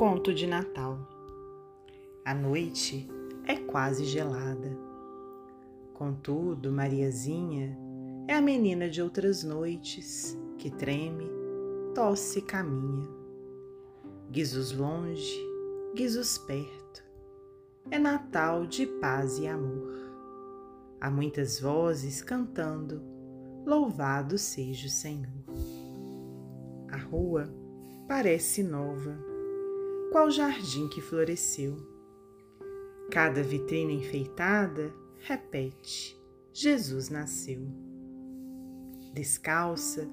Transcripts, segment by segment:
Conto de Natal. A noite é quase gelada. Contudo, Mariazinha é a menina de outras noites que treme, tosse e caminha. Guizos longe, guizos perto. É Natal de paz e amor. Há muitas vozes cantando: Louvado seja o Senhor. A rua parece nova qual jardim que floresceu. Cada vitrine enfeitada repete: Jesus nasceu. Descalça,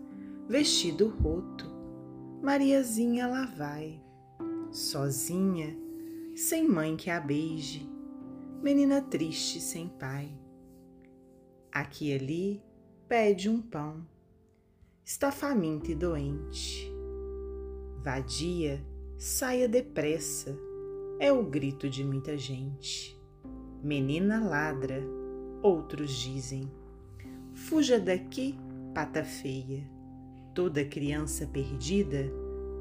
vestido roto, Mariazinha lá vai, sozinha, sem mãe que a beije, menina triste sem pai. Aqui e ali pede um pão, está faminta e doente. Vadia, Saia depressa, é o grito de muita gente. Menina ladra, outros dizem. Fuja daqui, pata feia. Toda criança perdida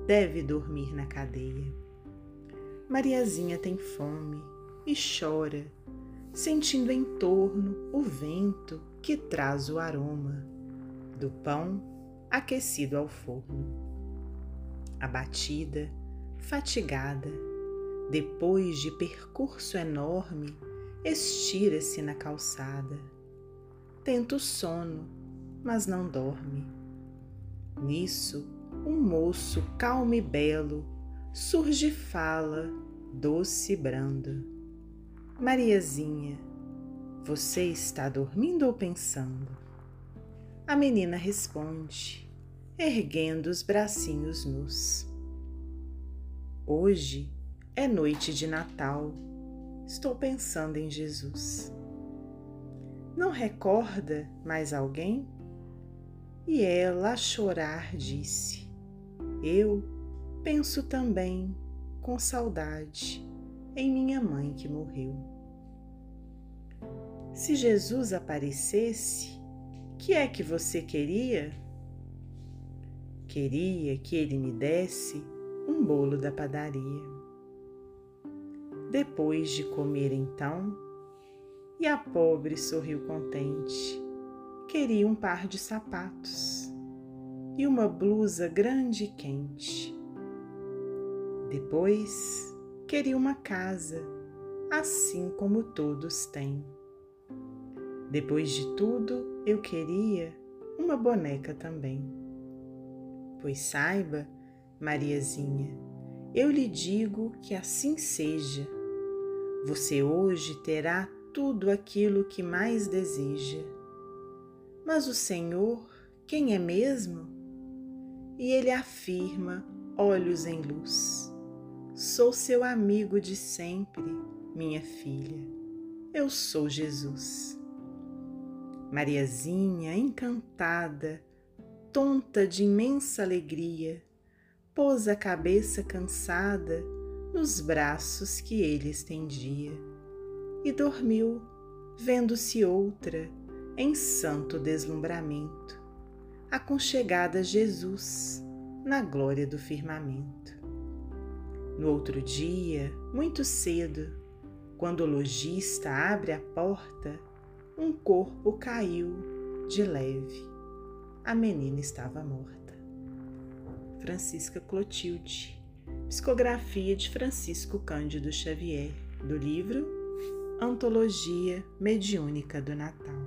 deve dormir na cadeia. Mariazinha tem fome e chora, sentindo em torno o vento que traz o aroma do pão aquecido ao forno. Abatida, fatigada, depois de percurso enorme, estira-se na calçada. Tenta o sono, mas não dorme. Nisso, um moço calmo e belo surge e fala, doce e brando. Mariazinha, você está dormindo ou pensando? A menina responde, erguendo os bracinhos nus. Hoje é noite de Natal. Estou pensando em Jesus. Não recorda mais alguém? E ela, a chorar, disse: Eu penso também, com saudade, em minha mãe que morreu. Se Jesus aparecesse, que é que você queria? Queria que ele me desse um bolo da padaria. Depois de comer então, e a pobre sorriu contente. Queria um par de sapatos e uma blusa grande e quente. Depois, queria uma casa, assim como todos têm. Depois de tudo, eu queria uma boneca também. Pois saiba Mariazinha, eu lhe digo que assim seja. Você hoje terá tudo aquilo que mais deseja. Mas o Senhor, quem é mesmo? E ele afirma, olhos em luz: Sou seu amigo de sempre, minha filha. Eu sou Jesus. Mariazinha, encantada, tonta de imensa alegria, pôs a cabeça cansada nos braços que ele estendia e dormiu, vendo-se outra em santo deslumbramento, aconchegada a Jesus na glória do firmamento. No outro dia, muito cedo, quando o lojista abre a porta, um corpo caiu de leve. A menina estava morta. Francisca Clotilde. Psicografia de Francisco Cândido Xavier, do livro Antologia Mediúnica do Natal.